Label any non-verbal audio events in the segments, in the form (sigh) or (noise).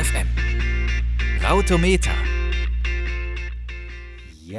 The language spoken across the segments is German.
FM. Rautometer.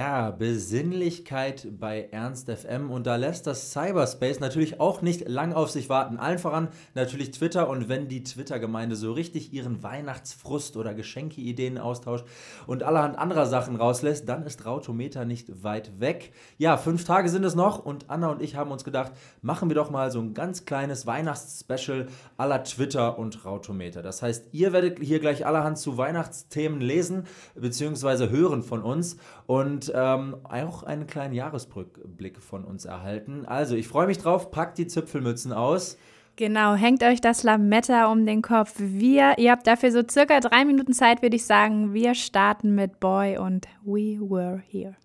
Ja, Besinnlichkeit bei Ernst FM und da lässt das Cyberspace natürlich auch nicht lang auf sich warten. Allen voran natürlich Twitter und wenn die Twitter-Gemeinde so richtig ihren Weihnachtsfrust oder Geschenkeideen austauscht und allerhand anderer Sachen rauslässt, dann ist Rautometer nicht weit weg. Ja, fünf Tage sind es noch und Anna und ich haben uns gedacht, machen wir doch mal so ein ganz kleines Weihnachtsspecial aller Twitter und Rautometer. Das heißt, ihr werdet hier gleich allerhand zu Weihnachtsthemen lesen bzw. hören von uns und und ähm, auch einen kleinen Jahresrückblick von uns erhalten. Also, ich freue mich drauf, packt die Zipfelmützen aus. Genau, hängt euch das Lametta um den Kopf. Wir, ihr habt dafür so circa drei Minuten Zeit, würde ich sagen. Wir starten mit Boy und We Were Here.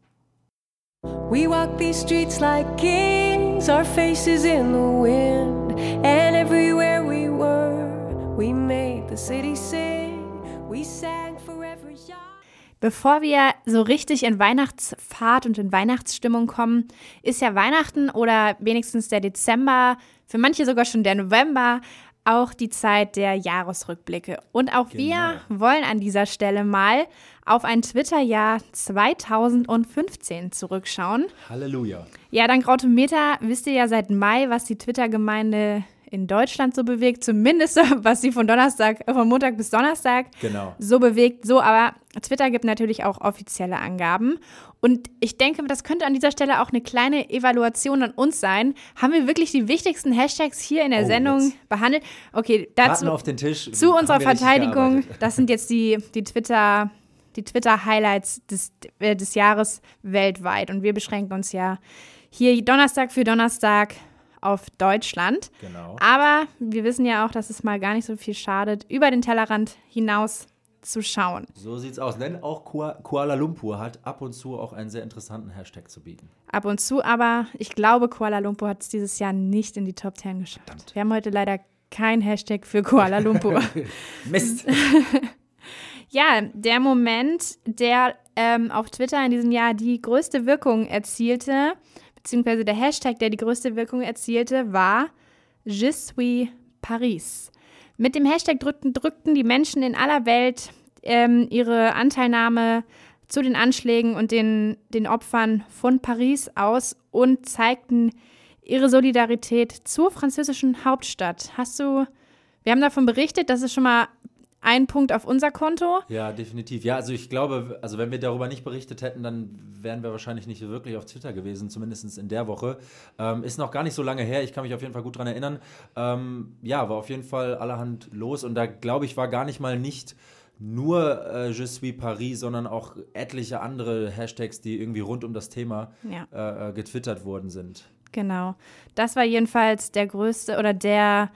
We walk these streets like kings, our faces in the wind, and everywhere we were, we made the city sing. We sang. Bevor wir so richtig in Weihnachtsfahrt und in Weihnachtsstimmung kommen, ist ja Weihnachten oder wenigstens der Dezember, für manche sogar schon der November, auch die Zeit der Jahresrückblicke. Und auch genau. wir wollen an dieser Stelle mal auf ein Twitter-Jahr 2015 zurückschauen. Halleluja. Ja, dank Autometer wisst ihr ja seit Mai, was die Twitter-Gemeinde in Deutschland so bewegt, zumindest (laughs) was sie von Donnerstag, von Montag bis Donnerstag genau. so bewegt. So, aber Twitter gibt natürlich auch offizielle Angaben. Und ich denke, das könnte an dieser Stelle auch eine kleine Evaluation an uns sein. Haben wir wirklich die wichtigsten Hashtags hier in der oh, Sendung jetzt. behandelt? Okay, dazu zu unserer Verteidigung. Das sind jetzt die, die Twitter die Twitter-Highlights des, äh, des Jahres weltweit. Und wir beschränken uns ja hier Donnerstag für Donnerstag auf Deutschland. Genau. Aber wir wissen ja auch, dass es mal gar nicht so viel schadet, über den Tellerrand hinaus zu schauen. So sieht's aus. Denn auch Kuala Lumpur hat ab und zu auch einen sehr interessanten Hashtag zu bieten. Ab und zu, aber ich glaube, Kuala Lumpur hat es dieses Jahr nicht in die Top 10 geschafft. Verdammt. Wir haben heute leider kein Hashtag für Kuala Lumpur. (laughs) Mist. (laughs) ja, der Moment, der ähm, auf Twitter in diesem Jahr die größte Wirkung erzielte, beziehungsweise der Hashtag, der die größte Wirkung erzielte, war Je suis Paris. Mit dem Hashtag drückten, drückten die Menschen in aller Welt ähm, ihre Anteilnahme zu den Anschlägen und den, den Opfern von Paris aus und zeigten ihre Solidarität zur französischen Hauptstadt. Hast du, wir haben davon berichtet, dass es schon mal ein Punkt auf unser Konto. Ja, definitiv. Ja, also ich glaube, also wenn wir darüber nicht berichtet hätten, dann wären wir wahrscheinlich nicht wirklich auf Twitter gewesen, zumindest in der Woche. Ähm, ist noch gar nicht so lange her, ich kann mich auf jeden Fall gut daran erinnern. Ähm, ja, war auf jeden Fall allerhand los und da glaube ich, war gar nicht mal nicht nur äh, Je suis Paris, sondern auch etliche andere Hashtags, die irgendwie rund um das Thema ja. äh, äh getwittert worden sind. Genau. Das war jedenfalls der größte oder der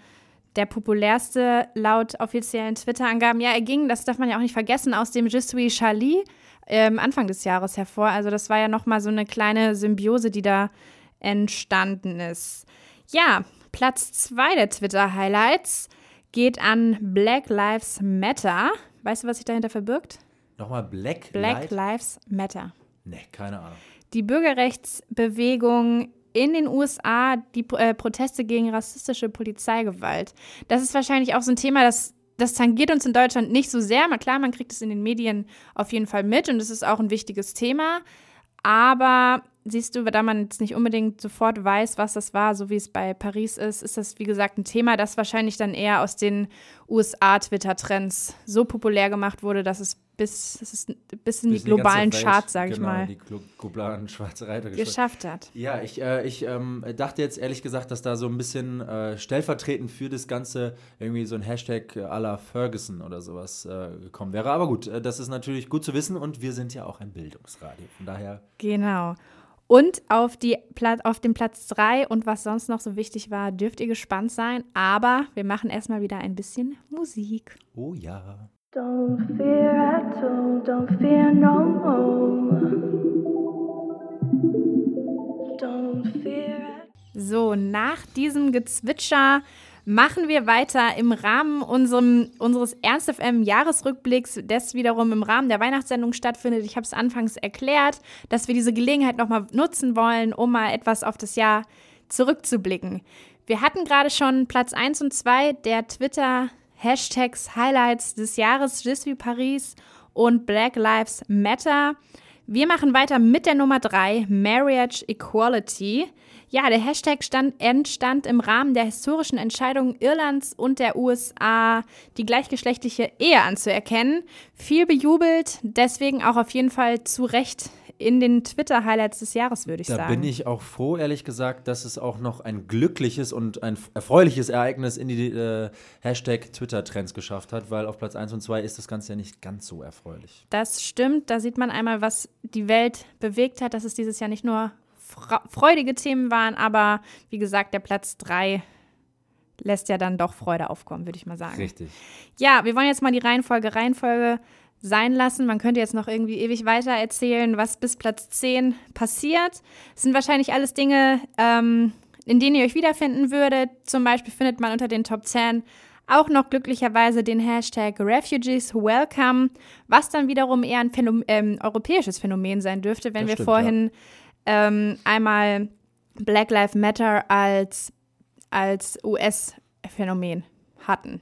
der populärste laut offiziellen Twitter-Angaben. Ja, er ging, das darf man ja auch nicht vergessen, aus dem Je suis Charlie ähm, Anfang des Jahres hervor. Also das war ja nochmal so eine kleine Symbiose, die da entstanden ist. Ja, Platz zwei der Twitter-Highlights geht an Black Lives Matter. Weißt du, was sich dahinter verbirgt? Nochmal Black, Black Lives Matter. Nee, keine Ahnung. Die Bürgerrechtsbewegung in den USA die äh, Proteste gegen rassistische Polizeigewalt. Das ist wahrscheinlich auch so ein Thema, das, das tangiert uns in Deutschland nicht so sehr. Mal klar, man kriegt es in den Medien auf jeden Fall mit und es ist auch ein wichtiges Thema. Aber siehst du, da man jetzt nicht unbedingt sofort weiß, was das war, so wie es bei Paris ist, ist das, wie gesagt, ein Thema, das wahrscheinlich dann eher aus den USA-Twitter-Trends so populär gemacht wurde, dass es bis, das ist, bis in bis die globalen Charts, sage genau, ich mal. die globalen schwarze Reiter geschafft hat. Ja, ich, äh, ich ähm, dachte jetzt ehrlich gesagt, dass da so ein bisschen äh, stellvertretend für das Ganze irgendwie so ein Hashtag à la Ferguson oder sowas äh, gekommen wäre. Aber gut, äh, das ist natürlich gut zu wissen und wir sind ja auch ein Bildungsradio. Von daher. Genau. Und auf, die, auf dem Platz 3 und was sonst noch so wichtig war, dürft ihr gespannt sein. Aber wir machen erstmal wieder ein bisschen Musik. Oh ja. Don't fear at all, don't fear no more. Don't fear. So, nach diesem Gezwitscher machen wir weiter im Rahmen unserem, unseres Ernst FM Jahresrückblicks, das wiederum im Rahmen der Weihnachtssendung stattfindet. Ich habe es anfangs erklärt, dass wir diese Gelegenheit nochmal nutzen wollen, um mal etwas auf das Jahr zurückzublicken. Wir hatten gerade schon Platz 1 und 2 der Twitter Hashtags, Highlights des Jahres, suis Paris und Black Lives Matter. Wir machen weiter mit der Nummer 3, Marriage Equality. Ja, der Hashtag stand, entstand im Rahmen der historischen Entscheidung Irlands und der USA, die gleichgeschlechtliche Ehe anzuerkennen. Viel bejubelt, deswegen auch auf jeden Fall zu Recht in den Twitter-Highlights des Jahres, würde ich da sagen. Da bin ich auch froh, ehrlich gesagt, dass es auch noch ein glückliches und ein erfreuliches Ereignis in die äh, Hashtag Twitter-Trends geschafft hat, weil auf Platz 1 und 2 ist das Ganze ja nicht ganz so erfreulich. Das stimmt, da sieht man einmal, was die Welt bewegt hat, dass es dieses Jahr nicht nur freudige Themen waren, aber wie gesagt, der Platz 3 lässt ja dann doch Freude aufkommen, würde ich mal sagen. Richtig. Ja, wir wollen jetzt mal die Reihenfolge Reihenfolge sein lassen. Man könnte jetzt noch irgendwie ewig weiter erzählen, was bis Platz 10 passiert. Es sind wahrscheinlich alles Dinge, ähm, in denen ihr euch wiederfinden würdet. Zum Beispiel findet man unter den Top 10 auch noch glücklicherweise den Hashtag Refugees Welcome, was dann wiederum eher ein Phänomen, ähm, europäisches Phänomen sein dürfte, wenn das wir stimmt, vorhin ja ähm, einmal Black Lives Matter als, als US-Phänomen hatten.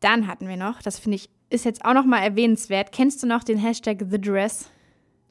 Dann hatten wir noch, das finde ich, ist jetzt auch noch mal erwähnenswert. Kennst du noch den Hashtag The Dress?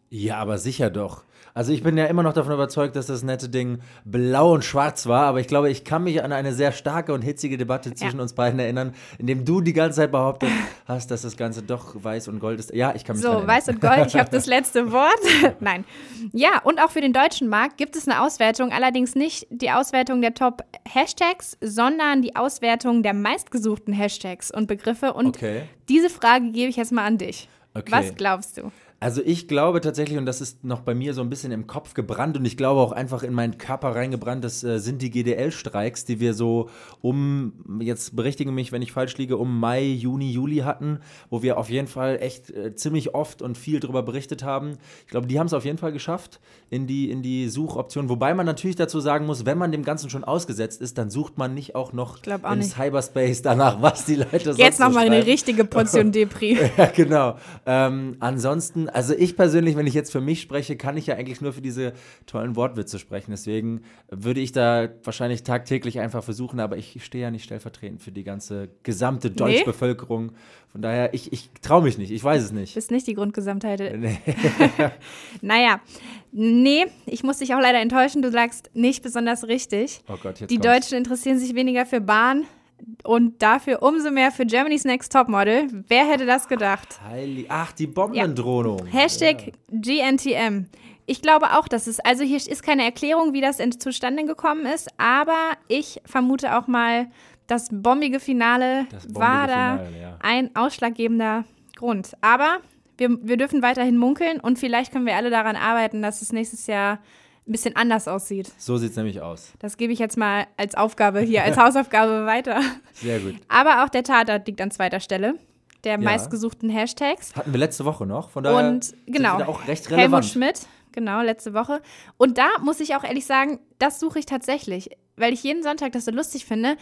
Ja, aber sicher doch. Also ich bin ja immer noch davon überzeugt, dass das nette Ding blau und schwarz war, aber ich glaube, ich kann mich an eine sehr starke und hitzige Debatte zwischen ja. uns beiden erinnern, in dem du die ganze Zeit behauptet hast, dass das Ganze doch weiß und gold ist. Ja, ich kann mich So, weiß und gold, ich habe das (laughs) letzte Wort. (laughs) Nein. Ja, und auch für den deutschen Markt gibt es eine Auswertung, allerdings nicht die Auswertung der Top-Hashtags, sondern die Auswertung der meistgesuchten Hashtags und Begriffe. Und okay. diese Frage gebe ich jetzt mal an dich. Okay. Was glaubst du? Also ich glaube tatsächlich, und das ist noch bei mir so ein bisschen im Kopf gebrannt und ich glaube auch einfach in meinen Körper reingebrannt, das äh, sind die GDL-Streiks, die wir so um, jetzt berichtige mich, wenn ich falsch liege, um Mai, Juni, Juli hatten, wo wir auf jeden Fall echt äh, ziemlich oft und viel darüber berichtet haben. Ich glaube, die haben es auf jeden Fall geschafft in die, in die Suchoption. Wobei man natürlich dazu sagen muss, wenn man dem Ganzen schon ausgesetzt ist, dann sucht man nicht auch noch auch im nicht. Cyberspace danach, was die Leute sonst Jetzt nochmal so eine richtige Portion (laughs) Depri. ja, genau. Ähm, ansonsten also ich persönlich, wenn ich jetzt für mich spreche, kann ich ja eigentlich nur für diese tollen Wortwitze sprechen. Deswegen würde ich da wahrscheinlich tagtäglich einfach versuchen, aber ich stehe ja nicht stellvertretend für die ganze gesamte Deutschbevölkerung. Nee. Von daher, ich, ich traue mich nicht, ich weiß es nicht. Bist nicht die Grundgesamtheit. Nee. (laughs) (laughs) naja, nee, ich muss dich auch leider enttäuschen, du sagst nicht besonders richtig. Oh Gott, jetzt die kommt's. Deutschen interessieren sich weniger für Bahn und dafür umso mehr für Germany's Next Topmodel. Wer hätte das gedacht? Ach, die Bombendrohung. Ja. Hashtag ja. GNTM. Ich glaube auch, dass es, also hier ist keine Erklärung, wie das zustande gekommen ist, aber ich vermute auch mal, das bombige Finale das bombige war da Finale, ja. ein ausschlaggebender Grund. Aber wir, wir dürfen weiterhin munkeln und vielleicht können wir alle daran arbeiten, dass es nächstes Jahr ein bisschen anders aussieht. So sieht es nämlich aus. Das gebe ich jetzt mal als Aufgabe hier, als (laughs) Hausaufgabe weiter. Sehr gut. Aber auch der Tatort liegt an zweiter Stelle der ja. meistgesuchten Hashtags. Hatten wir letzte Woche noch, von daher und, genau, sind auch recht relevant. Helmut Schmidt, genau, letzte Woche. Und da muss ich auch ehrlich sagen, das suche ich tatsächlich, weil ich jeden Sonntag das so lustig finde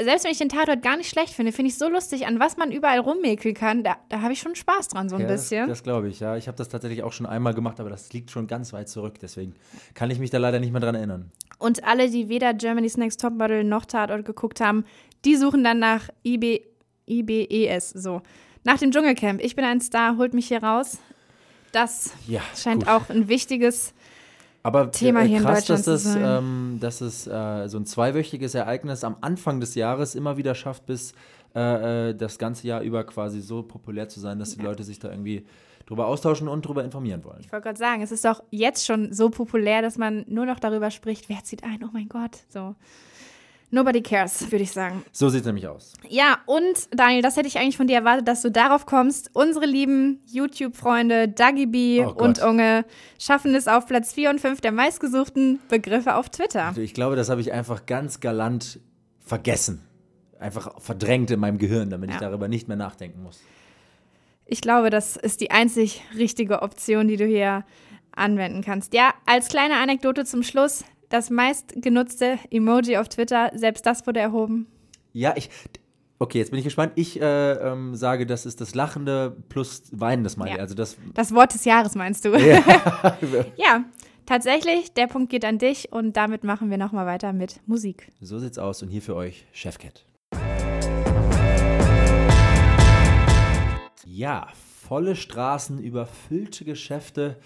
selbst wenn ich den Tatort gar nicht schlecht finde, finde ich so lustig, an was man überall rummäkeln kann. Da, da habe ich schon Spaß dran, so ein ja, bisschen. Das, das glaube ich, ja. Ich habe das tatsächlich auch schon einmal gemacht, aber das liegt schon ganz weit zurück. Deswegen kann ich mich da leider nicht mehr dran erinnern. Und alle, die weder Germany's Next Topmodel noch Tatort geguckt haben, die suchen dann nach IB, IBES, so. Nach dem Dschungelcamp. Ich bin ein Star, holt mich hier raus. Das ja, scheint gut. auch ein wichtiges aber Thema äh, hier krass, in Deutschland dass es, ähm, dass es äh, so ein zweiwöchiges Ereignis am Anfang des Jahres immer wieder schafft, bis äh, äh, das ganze Jahr über quasi so populär zu sein, dass die ja. Leute sich da irgendwie drüber austauschen und drüber informieren wollen. Ich wollte gerade sagen, es ist doch jetzt schon so populär, dass man nur noch darüber spricht, wer zieht ein, oh mein Gott, so. Nobody cares, würde ich sagen. So sieht es nämlich aus. Ja, und Daniel, das hätte ich eigentlich von dir erwartet, dass du darauf kommst. Unsere lieben YouTube-Freunde Dagi B oh und Unge schaffen es auf Platz 4 und 5 der meistgesuchten Begriffe auf Twitter. Ich glaube, das habe ich einfach ganz galant vergessen. Einfach verdrängt in meinem Gehirn, damit ja. ich darüber nicht mehr nachdenken muss. Ich glaube, das ist die einzig richtige Option, die du hier anwenden kannst. Ja, als kleine Anekdote zum Schluss das meistgenutzte Emoji auf Twitter, selbst das wurde erhoben. Ja, ich. Okay, jetzt bin ich gespannt. Ich äh, ähm, sage, das ist das lachende plus weinende Smiley. Ja. Also das, das Wort des Jahres meinst du? Ja. (laughs) ja, tatsächlich. Der Punkt geht an dich und damit machen wir nochmal weiter mit Musik. So sieht's aus und hier für euch Chefcat. Ja, volle Straßen, überfüllte Geschäfte.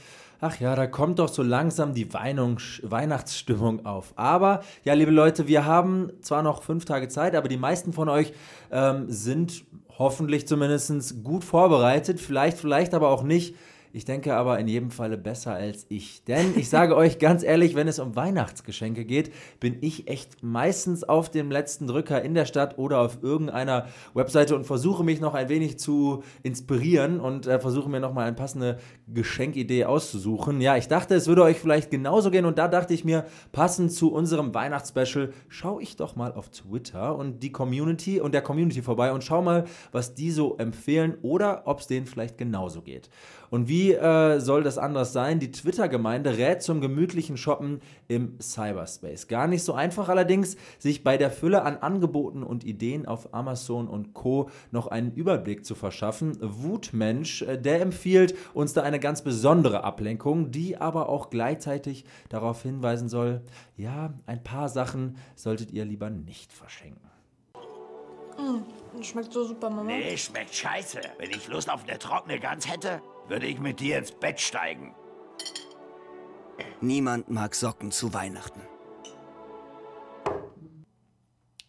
Ach ja, da kommt doch so langsam die Weinung, Weihnachtsstimmung auf. Aber, ja, liebe Leute, wir haben zwar noch fünf Tage Zeit, aber die meisten von euch ähm, sind hoffentlich zumindest gut vorbereitet. Vielleicht, vielleicht aber auch nicht. Ich denke aber in jedem Falle besser als ich. Denn ich sage (laughs) euch ganz ehrlich, wenn es um Weihnachtsgeschenke geht, bin ich echt meistens auf dem letzten Drücker in der Stadt oder auf irgendeiner Webseite und versuche mich noch ein wenig zu inspirieren und äh, versuche mir nochmal eine passende Geschenkidee auszusuchen. Ja, ich dachte, es würde euch vielleicht genauso gehen und da dachte ich mir, passend zu unserem Weihnachtsspecial, schaue ich doch mal auf Twitter und die Community und der Community vorbei und schau mal, was die so empfehlen oder ob es denen vielleicht genauso geht. Und wie äh, soll das anders sein? Die Twitter-Gemeinde rät zum gemütlichen Shoppen im Cyberspace. Gar nicht so einfach allerdings, sich bei der Fülle an Angeboten und Ideen auf Amazon und Co. noch einen Überblick zu verschaffen. Wutmensch, äh, der empfiehlt uns da eine ganz besondere Ablenkung, die aber auch gleichzeitig darauf hinweisen soll, ja, ein paar Sachen solltet ihr lieber nicht verschenken. Mm, schmeckt so super, Mama. Nee, schmeckt scheiße. Wenn ich Lust auf eine trockene Gans hätte, würde ich mit dir ins Bett steigen. Niemand mag Socken zu Weihnachten.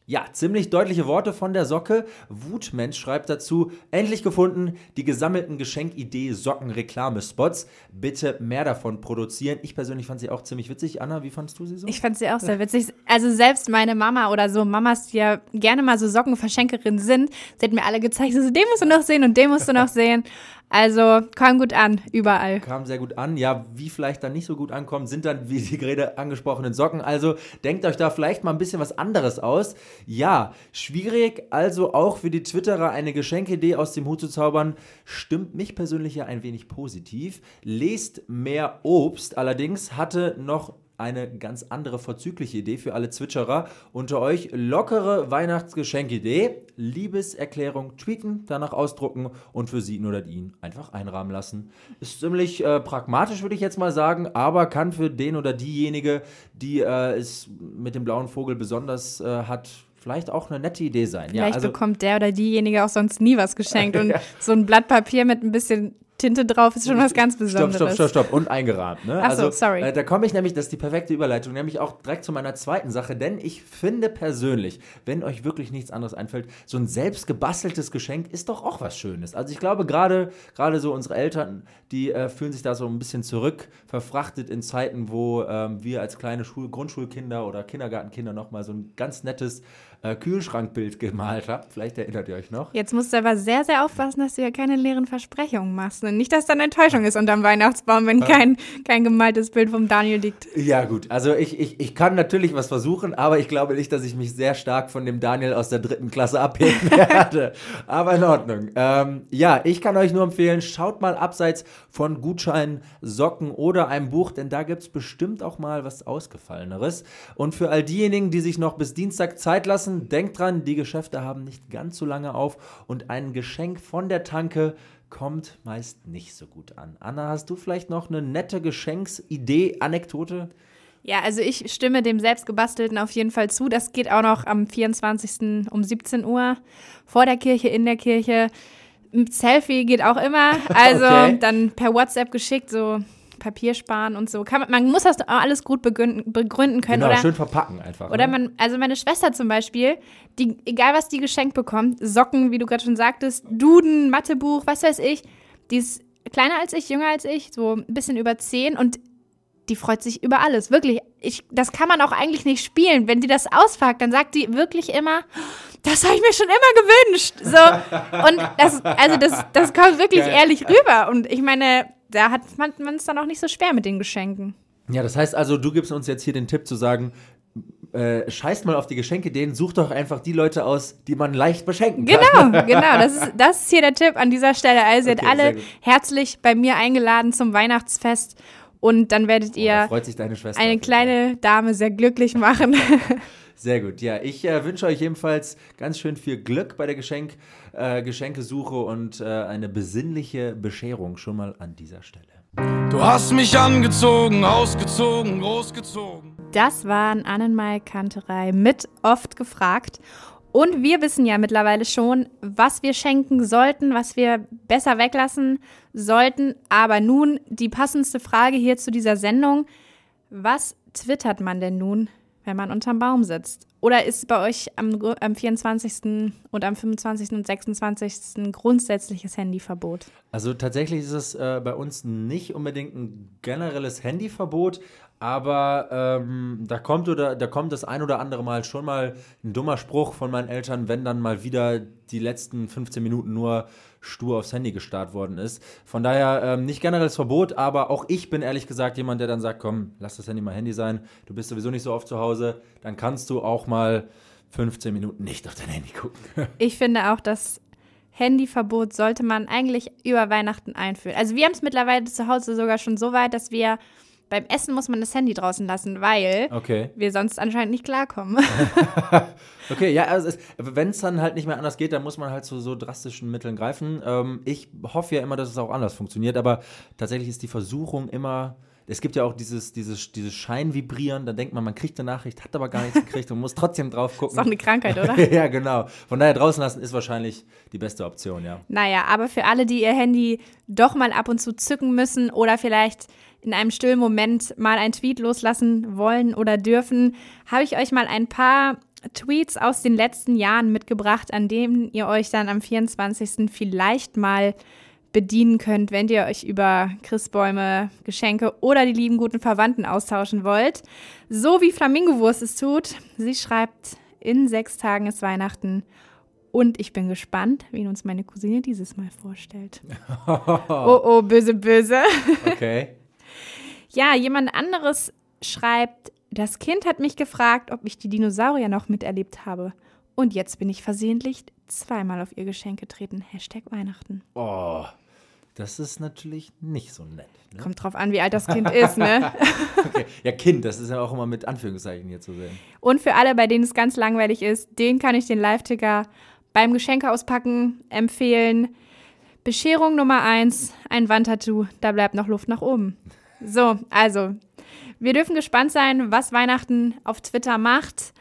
Ja, ziemlich deutliche Worte von der Socke. Wutmensch schreibt dazu: Endlich gefunden, die gesammelten Geschenkidee Socken-Reklamespots. Bitte mehr davon produzieren. Ich persönlich fand sie auch ziemlich witzig. Anna, wie fandest du sie so? Ich fand sie auch sehr witzig. Also selbst meine Mama oder so Mamas, die ja gerne mal so Sockenverschenkerinnen sind, sie hat mir alle gezeigt, also den musst du noch sehen und den musst du noch sehen. Also kam gut an, überall. Kam sehr gut an. Ja, wie vielleicht dann nicht so gut ankommt, sind dann, wie die gerade angesprochenen Socken. Also denkt euch da vielleicht mal ein bisschen was anderes aus. Ja, schwierig, also auch für die Twitterer eine Geschenkidee aus dem Hut zu zaubern, stimmt mich persönlich ja ein wenig positiv. Lest mehr Obst allerdings hatte noch eine ganz andere vorzügliche Idee für alle Zwitscherer unter euch. Lockere Weihnachtsgeschenkidee, Liebeserklärung tweeten, danach ausdrucken und für sie oder ihn einfach einrahmen lassen. Ist ziemlich äh, pragmatisch, würde ich jetzt mal sagen, aber kann für den oder diejenige, die äh, es mit dem blauen Vogel besonders äh, hat, vielleicht auch eine nette Idee sein. Vielleicht ja, also, bekommt der oder diejenige auch sonst nie was geschenkt (laughs) und so ein Blatt Papier mit ein bisschen Tinte drauf ist schon was ganz Besonderes. Stopp, stopp, stopp, stopp. Und eingerahmt. Ne? Ach so, also, sorry. Äh, da komme ich nämlich, das ist die perfekte Überleitung, nämlich auch direkt zu meiner zweiten Sache, denn ich finde persönlich, wenn euch wirklich nichts anderes einfällt, so ein selbst gebasteltes Geschenk ist doch auch was Schönes. Also ich glaube, gerade so unsere Eltern, die äh, fühlen sich da so ein bisschen zurück, verfrachtet in Zeiten, wo ähm, wir als kleine Schul Grundschulkinder oder Kindergartenkinder nochmal so ein ganz nettes äh, Kühlschrankbild gemalt habt. Vielleicht erinnert ihr euch noch. Jetzt musst du aber sehr, sehr aufpassen, dass du ja keine leeren Versprechungen machst. Und nicht, dass dann Enttäuschung ist unterm Weihnachtsbaum, wenn kein, kein gemaltes Bild vom Daniel liegt. Ja, gut. Also ich, ich, ich kann natürlich was versuchen, aber ich glaube nicht, dass ich mich sehr stark von dem Daniel aus der dritten Klasse abheben (laughs) werde. aber in Ordnung. Ähm, ja, ich kann euch nur empfehlen, schaut mal abseits von Gutscheinen, Socken oder einem Buch, denn da gibt es bestimmt auch mal was Ausgefalleneres. Und für all diejenigen, die sich noch bis Dienstag Zeit lassen, lassen. Denkt dran, die Geschäfte haben nicht ganz so lange auf und ein Geschenk von der Tanke kommt meist nicht so gut an. Anna, hast du vielleicht noch eine nette Geschenksidee, Anekdote? Ja, also ich stimme dem selbstgebastelten auf jeden Fall zu. Das geht auch noch am 24. um 17 Uhr vor der Kirche, in der Kirche. Selfie geht auch immer. (laughs) Also okay. dann per WhatsApp geschickt, so Papier sparen und so. Man, man, muss das alles gut begründen, begründen können. Genau, oder, schön verpacken einfach. Oder ne? man, also meine Schwester zum Beispiel, die, egal was die geschenkt bekommt, Socken, wie du gerade schon sagtest, Duden, Mathebuch, was weiß ich, die ist kleiner als ich, jünger als ich, so ein bisschen über zehn und die freut sich über alles. Wirklich. Ich, das kann man auch eigentlich nicht spielen. Wenn die das auspackt, dann sagt die wirklich immer, das habe ich mir schon immer gewünscht. So. Und das, also das, das kommt wirklich (laughs) ehrlich rüber. Und ich meine, da hat man es dann auch nicht so schwer mit den Geschenken. Ja, das heißt also, du gibst uns jetzt hier den Tipp zu sagen, äh, scheißt mal auf die Geschenke, denen sucht doch einfach die Leute aus, die man leicht beschenken kann. Genau, (laughs) genau. Das ist, das ist hier der Tipp an dieser Stelle. Also, okay, ihr seid alle herzlich bei mir eingeladen zum Weihnachtsfest und dann werdet ihr oh, eine kleine Dame sehr glücklich machen. (laughs) Sehr gut. Ja, ich äh, wünsche euch ebenfalls ganz schön viel Glück bei der Geschenk, äh, Geschenkesuche und äh, eine besinnliche Bescherung schon mal an dieser Stelle. Du hast mich angezogen, ausgezogen, großgezogen. Das waren Annenmai Kanterei mit oft gefragt. Und wir wissen ja mittlerweile schon, was wir schenken sollten, was wir besser weglassen sollten. Aber nun die passendste Frage hier zu dieser Sendung. Was twittert man denn nun, wenn man unterm Baum sitzt? Oder ist bei euch am, am 24. und am 25. und 26. grundsätzliches Handyverbot? Also tatsächlich ist es äh, bei uns nicht unbedingt ein generelles Handyverbot, aber ähm, da, kommt oder, da kommt das ein oder andere Mal schon mal ein dummer Spruch von meinen Eltern, wenn dann mal wieder die letzten 15 Minuten nur stur aufs Handy gestarrt worden ist. Von daher ähm, nicht generelles Verbot, aber auch ich bin ehrlich gesagt jemand, der dann sagt, komm, lass das Handy mal Handy sein, du bist sowieso nicht so oft zu Hause, dann kannst du auch mal 15 Minuten nicht auf dein Handy gucken. (laughs) Ich finde auch, das Handyverbot sollte man eigentlich über Weihnachten einführen. Also wir haben es mittlerweile zu Hause sogar schon so weit, dass wir beim Essen muss man das Handy draußen lassen, weil Okay. wir sonst anscheinend nicht klarkommen. (laughs) (laughs) Okay, ja, also wenn es dann halt nicht mehr anders geht, dann muss man halt zu so drastischen Mitteln greifen. Ähm, ich hoffe ja immer, dass es auch anders funktioniert, aber tatsächlich ist die Versuchung immer. Es gibt ja auch dieses, dieses, dieses Scheinvibrieren, da denkt man, man kriegt eine Nachricht, hat aber gar nichts gekriegt und muss trotzdem drauf gucken. ist auch eine Krankheit, (laughs) oder? ja, genau. Von daher draußen lassen ist wahrscheinlich die beste Option, ja. Naja, aber für alle, die ihr Handy doch mal ab und zu zücken müssen oder vielleicht in einem stillen Moment mal einen Tweet loslassen wollen oder dürfen, habe ich euch mal ein paar Tweets aus den letzten Jahren mitgebracht, an denen ihr euch dann am 24. vielleicht mal bedienen könnt, wenn ihr euch über Christbäume, Geschenke oder die lieben guten Verwandten austauschen wollt. So wie Flamingowurst es tut. Sie schreibt, in sechs Tagen ist Weihnachten und ich bin gespannt, wen uns meine Cousine dieses Mal vorstellt. (laughs) oh, oh, böse, böse. Okay. Ja, jemand anderes schreibt, das Kind hat mich gefragt, ob ich die Dinosaurier noch miterlebt habe. Und jetzt bin ich versehentlich zweimal auf ihr Geschenk getreten. Hashtag Weihnachten. Oh, das ist natürlich nicht so nett. Ne? Kommt drauf an, wie alt das Kind ist, ne? (laughs) Okay. Ja, Kind, das ist ja auch immer mit Anführungszeichen hier zu sehen. Und für alle, bei denen es ganz langweilig ist, den kann ich den Live-Ticker beim Geschenke auspacken empfehlen. Bescherung Nummer eins, ein Wandtattoo, da bleibt noch Luft nach oben. So, also, wir dürfen gespannt sein, was Weihnachten auf Twitter macht.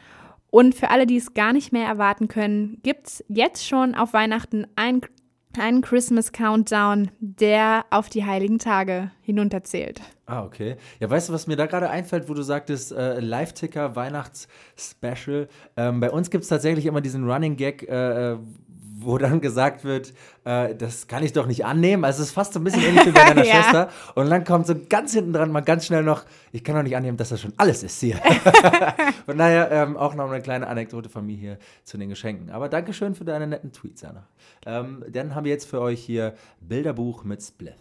Und für alle, die es gar nicht mehr erwarten können, gibt es jetzt schon auf Weihnachten ein, einen Christmas Countdown, der auf die heiligen Tage hinunterzählt. Ah, okay. Ja, weißt du, was mir da gerade einfällt, wo du sagtest, äh, Live-Ticker, Weihnachts-Special. Ähm, bei uns gibt es tatsächlich immer diesen Running Gag, äh, äh, wo dann gesagt wird, äh, das kann ich doch nicht annehmen. Also es ist fast so ein bisschen ähnlich wie bei (laughs) deiner Ja. Schwester. Und dann kommt so ganz hinten dran mal ganz schnell noch, ich kann doch nicht annehmen, dass das schon alles ist hier. (laughs) Von daher ähm, auch noch eine kleine Anekdote von mir hier zu den Geschenken. Aber Dankeschön für deine netten Tweets, Anna. Ähm, dann haben wir jetzt für euch hier Bilderbuch mit Spliff.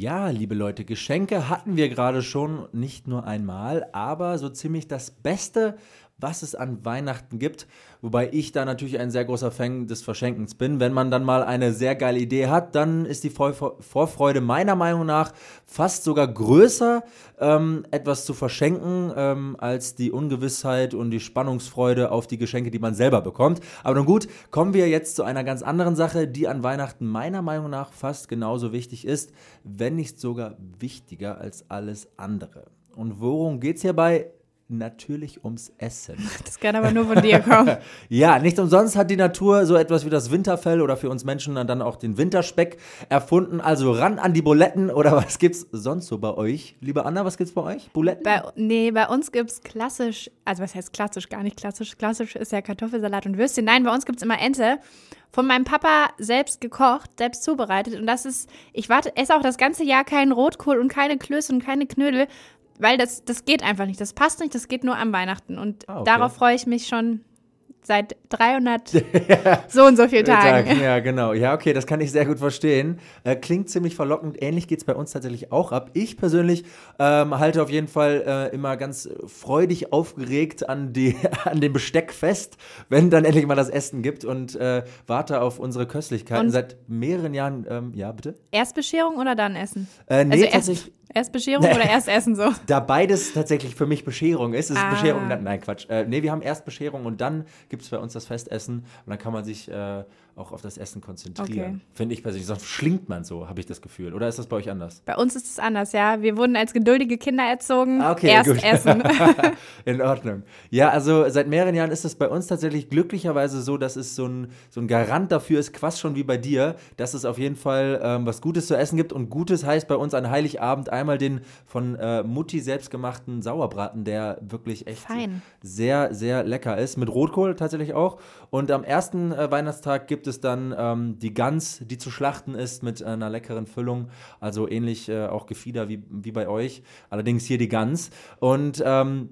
Ja, liebe Leute, Geschenke hatten wir gerade schon nicht nur einmal, aber so ziemlich das Beste, was es an Weihnachten gibt. Wobei ich da natürlich ein sehr großer Fan des Verschenkens bin. Wenn man dann mal eine sehr geile Idee hat, dann ist die Vor Vorfreude meiner Meinung nach fast sogar größer, ähm, etwas zu verschenken, ähm, als die Ungewissheit und die Spannungsfreude auf die Geschenke, die man selber bekommt. Aber nun gut, kommen wir jetzt zu einer ganz anderen Sache, die an Weihnachten meiner Meinung nach fast genauso wichtig ist, wenn nicht sogar wichtiger als alles andere. Und worum geht es hierbei? Natürlich ums Essen. (laughs) Das kann aber nur von dir kommen. (laughs) Ja, nicht umsonst hat die Natur so etwas wie das Winterfell oder für uns Menschen dann auch den Winterspeck erfunden. Also ran an die Buletten oder (laughs) was gibt's sonst so bei euch? Liebe Anna, was gibt's bei euch? Buletten? Bei, nee, bei uns gibt es klassisch, also was heißt klassisch, gar nicht klassisch. Klassisch ist ja Kartoffelsalat und Würstchen. Nein, bei uns gibt es immer Ente. Von meinem Papa selbst gekocht, selbst zubereitet. Und das ist, ich warte, esse auch das ganze Jahr keinen Rotkohl und keine Klöße und keine Knödel, weil das, das geht einfach nicht. Das passt nicht, das geht nur am Weihnachten. Und Ah, okay. darauf freue ich mich schon seit 300 (laughs) so und so vielen Tagen. Tagen. Ja, genau. Ja, okay, das kann ich sehr gut verstehen. Äh, klingt ziemlich verlockend. Ähnlich geht es bei uns tatsächlich auch ab. Ich persönlich ähm, halte auf jeden Fall äh, immer ganz freudig aufgeregt an, die, (laughs) an dem Besteck fest, wenn dann endlich mal das Essen gibt und äh, warte auf unsere Köstlichkeiten. Und- Seit mehreren Jahren, ähm, ja, bitte? Erst Bescherung oder dann Essen? Äh, nee, also erst. Erst Bescherung oder erst Essen so? Da beides tatsächlich für mich Bescherung ist. Es ist Ah. Bescherung, dann- nein, Quatsch. Äh, nee, wir haben erst Bescherung und dann gibt es bei uns das Festessen. Und dann kann man sich äh, auch auf das Essen konzentrieren. Okay. Finde ich persönlich. Sonst schlingt man so, habe ich das Gefühl. Oder ist das bei euch anders? Bei uns ist es anders, ja. Wir wurden als geduldige Kinder erzogen. Ah, okay, Erst gut. essen. (laughs) In Ordnung. Ja, also seit mehreren Jahren ist es bei uns tatsächlich glücklicherweise so, dass es so ein, so ein Garant dafür ist, quasi schon wie bei dir, dass es auf jeden Fall ähm, was Gutes zu essen gibt. Und Gutes heißt bei uns an Heiligabend einmal den von äh, Mutti selbstgemachten Sauerbraten, der wirklich echt Fein. sehr, sehr lecker ist. Mit Rotkohl tatsächlich auch. Und am ersten äh, Weihnachtstag gibt es dann ähm, die Gans, die zu schlachten ist mit einer leckeren Füllung. Also ähnlich äh, auch Gefieder wie, wie bei euch. Allerdings hier die Gans. Und ähm,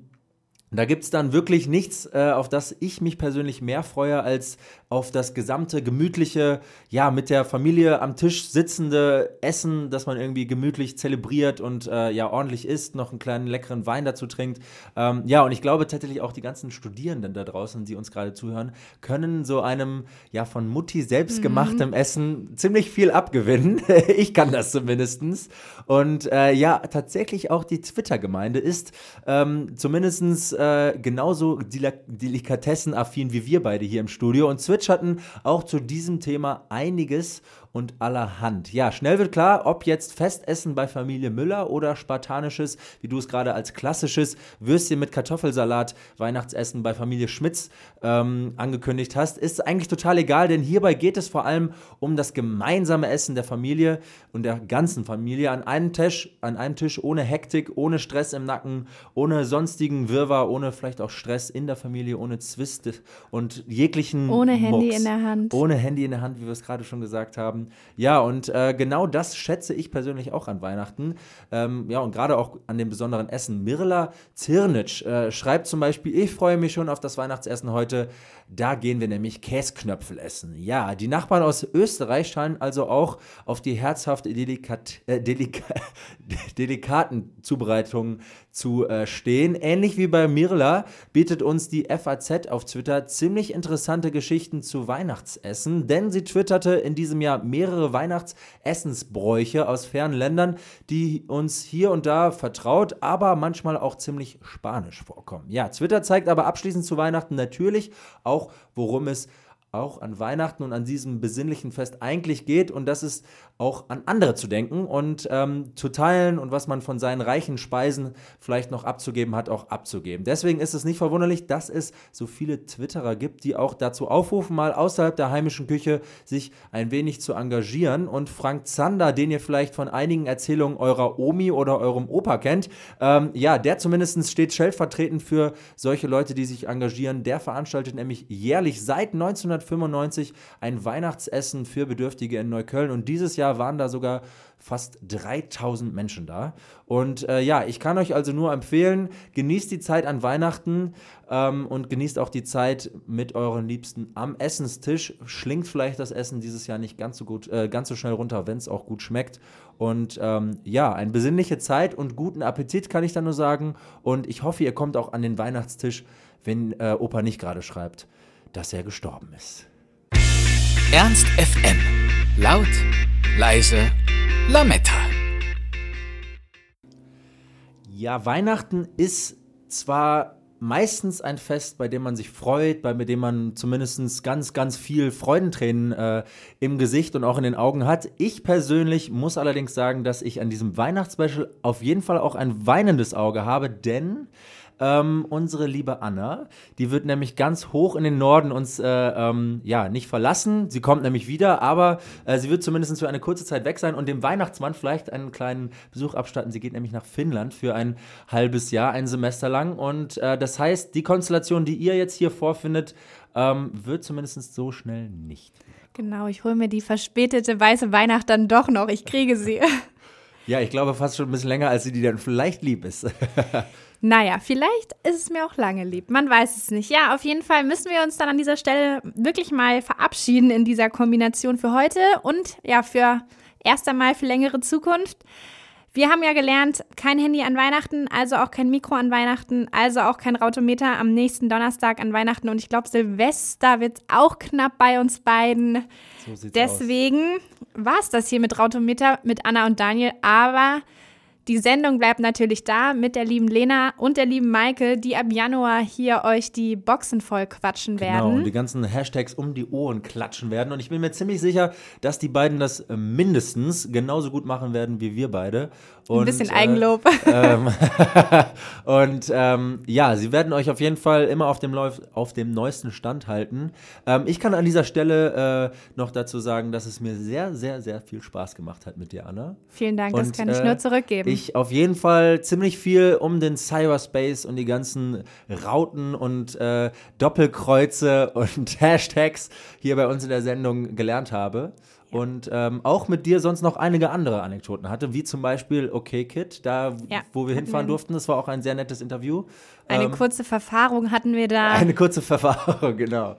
da gibt es dann wirklich nichts, äh, auf das ich mich persönlich mehr freue, als auf das gesamte gemütliche, ja, mit der Familie am Tisch sitzende Essen, das man irgendwie gemütlich zelebriert und äh, ja, ordentlich isst, noch einen kleinen leckeren Wein dazu trinkt. Ähm, ja, und ich glaube tatsächlich auch die ganzen Studierenden da draußen, die uns gerade zuhören, können so einem, ja, von Mutti selbstgemachtem Essen ziemlich viel abgewinnen. (laughs) ich kann das zumindestens. Und äh, ja, tatsächlich auch die Twitter-Gemeinde ist ähm, zumindest äh, genauso deli delikatessenaffin wie wir beide hier im Studio und zwitscherten auch zu diesem Thema einiges und allerhand. Ja, schnell wird klar, ob jetzt Festessen bei Familie Müller oder spartanisches, wie du es gerade als klassisches Würstchen mit Kartoffelsalat Weihnachtsessen bei Familie Schmitz ähm, angekündigt hast, ist eigentlich total egal, denn hierbei geht es vor allem um das gemeinsame Essen der Familie und der ganzen Familie an einem Tisch, an einem Tisch ohne Hektik, ohne Stress im Nacken, ohne sonstigen Wirrwarr, ohne vielleicht auch Stress in der Familie, ohne Zwiste und jeglichen Ohne Handy Mucks. in der Hand. Ohne Handy in der Hand, wie wir es gerade schon gesagt haben. Ja, und äh, genau das schätze ich persönlich auch an Weihnachten. Ähm, ja, und gerade auch an dem besonderen Essen. Mirla Zirnitsch äh, schreibt zum Beispiel, ich freue mich schon auf das Weihnachtsessen heute. Da gehen wir nämlich Käsknöpfel essen. Ja, die Nachbarn aus Österreich scheinen also auch auf die herzhafte Delikat äh, Delika (laughs) delikaten Zubereitungen zu äh, stehen. Ähnlich wie bei Mirla bietet uns die FAZ auf Twitter ziemlich interessante Geschichten zu Weihnachtsessen, denn sie twitterte in diesem Jahr mehrere Weihnachtsessensbräuche aus fernen Ländern, die uns hier und da vertraut, aber manchmal auch ziemlich spanisch vorkommen. Ja, Twitter zeigt aber abschließend zu Weihnachten natürlich auch, worum es auch an Weihnachten und an diesem besinnlichen Fest eigentlich geht und das ist auch an andere zu denken und ähm, zu teilen und was man von seinen reichen Speisen vielleicht noch abzugeben hat, auch abzugeben. Deswegen ist es nicht verwunderlich, dass es so viele Twitterer gibt, die auch dazu aufrufen, mal außerhalb der heimischen Küche sich ein wenig zu engagieren. Und Frank Zander, den ihr vielleicht von einigen Erzählungen eurer Omi oder eurem Opa kennt, ähm, ja, der zumindest steht stellvertretend für solche Leute, die sich engagieren. Der veranstaltet nämlich jährlich seit 1995 ein Weihnachtsessen für Bedürftige in Neukölln und dieses Jahr waren da sogar fast 3000 Menschen da. Und äh, ja, ich kann euch also nur empfehlen, genießt die Zeit an Weihnachten ähm, und genießt auch die Zeit mit euren Liebsten am Essenstisch. Schlingt vielleicht das Essen dieses Jahr nicht ganz so gut, äh, ganz so schnell runter, wenn es auch gut schmeckt. Und ähm, ja, eine besinnliche Zeit und guten Appetit kann ich da nur sagen. Und ich hoffe, ihr kommt auch an den Weihnachtstisch, wenn äh, Opa nicht gerade schreibt, dass er gestorben ist. Ernst FM. Laut, leise, Lametta. Ja, Weihnachten ist zwar meistens ein Fest, bei dem man sich freut, bei dem man zumindest ganz, ganz viel Freudentränen äh, im Gesicht und auch in den Augen hat. Ich persönlich muss allerdings sagen, dass ich an diesem Weihnachtsspecial auf jeden Fall auch ein weinendes Auge habe, denn ähm, unsere liebe Anna, die wird nämlich ganz hoch in den Norden uns äh, ähm, ja nicht verlassen. Sie kommt nämlich wieder, aber äh, sie wird zumindest für eine kurze Zeit weg sein und dem Weihnachtsmann vielleicht einen kleinen Besuch abstatten. Sie geht nämlich nach Finnland für ein halbes Jahr, ein Semester lang. Und äh, das heißt, die Konstellation, die ihr jetzt hier vorfindet, ähm, wird zumindest so schnell nicht. Genau, ich hole mir die verspätete weiße Weihnacht dann doch noch. Ich kriege sie. (laughs) Ja, ich glaube fast schon ein bisschen länger, als sie die dann vielleicht lieb ist. (laughs) Naja, vielleicht ist es mir auch lange lieb. Man weiß es nicht. Ja, auf jeden Fall müssen wir uns dann an dieser Stelle wirklich mal verabschieden in dieser Kombination für heute und ja, für erst einmal für längere Zukunft. Wir haben ja gelernt, kein Handy an Weihnachten, also auch kein Mikro an Weihnachten, also auch kein Rautometer am nächsten Donnerstag an Weihnachten. Und ich glaube, Silvester wird auch knapp bei uns beiden. So. Deswegen war es das hier mit Rautometer mit Anna und Daniel. Aber Die Sendung bleibt natürlich da mit der lieben Lena und der lieben Maike, die ab Januar hier euch die Boxen voll quatschen Genau, werden. und die ganzen Hashtags um die Ohren klatschen werden. Und ich bin mir ziemlich sicher, dass die beiden das äh, mindestens genauso gut machen werden wie wir beide. Und, Ein bisschen äh, Eigenlob. ähm, (laughs) und ähm, ja, sie werden euch auf jeden Fall immer auf dem, Lauf, auf dem neuesten Stand halten. Ähm, ich kann an dieser Stelle äh, noch dazu sagen, dass es mir sehr, sehr, sehr viel Spaß gemacht hat mit dir, Anna. Vielen Dank, das Und, kann ich äh, nur zurückgeben. Ich auf jeden Fall ziemlich viel um den Cyberspace und die ganzen Rauten und äh, Doppelkreuze (laughs) und Hashtags hier bei uns in der Sendung gelernt habe. Und ähm, auch mit dir sonst noch einige andere Anekdoten hatte, wie zum Beispiel Okay Kid, da Ja, wo wir hinfahren wir. durften. Das war auch ein sehr nettes Interview. Eine Ähm, kurze Verfahrung hatten wir da. eine kurze Verfahrung, (laughs) genau.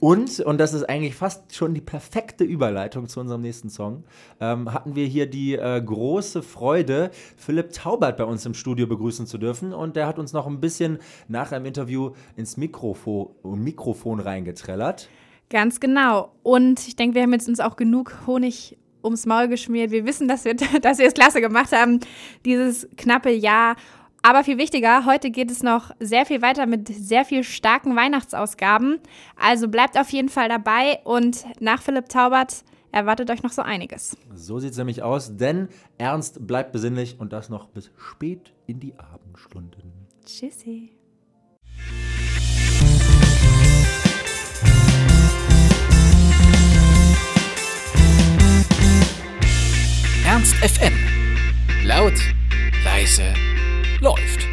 Und, und das ist eigentlich fast schon die perfekte Überleitung zu unserem nächsten Song, ähm, hatten wir hier die äh, große Freude, Philipp Taubert bei uns im Studio begrüßen zu dürfen. Und der hat uns noch ein bisschen nach einem Interview ins Mikrofo Mikrofon reingetrellert. Ganz genau. Und ich denke, wir haben jetzt uns auch genug Honig ums Maul geschmiert. Wir wissen, dass wir, (laughs) dass wir es klasse gemacht haben, dieses knappe Jahr. Aber viel wichtiger, heute geht es noch sehr viel weiter mit sehr viel starken Weihnachtsausgaben. Also bleibt auf jeden Fall dabei und nach Philipp Taubert erwartet euch noch so einiges. So sieht es nämlich aus, denn ernst bleibt besinnlich und das noch bis spät in die Abendstunden. Tschüssi. Ernst FM. Laut, leise, läuft.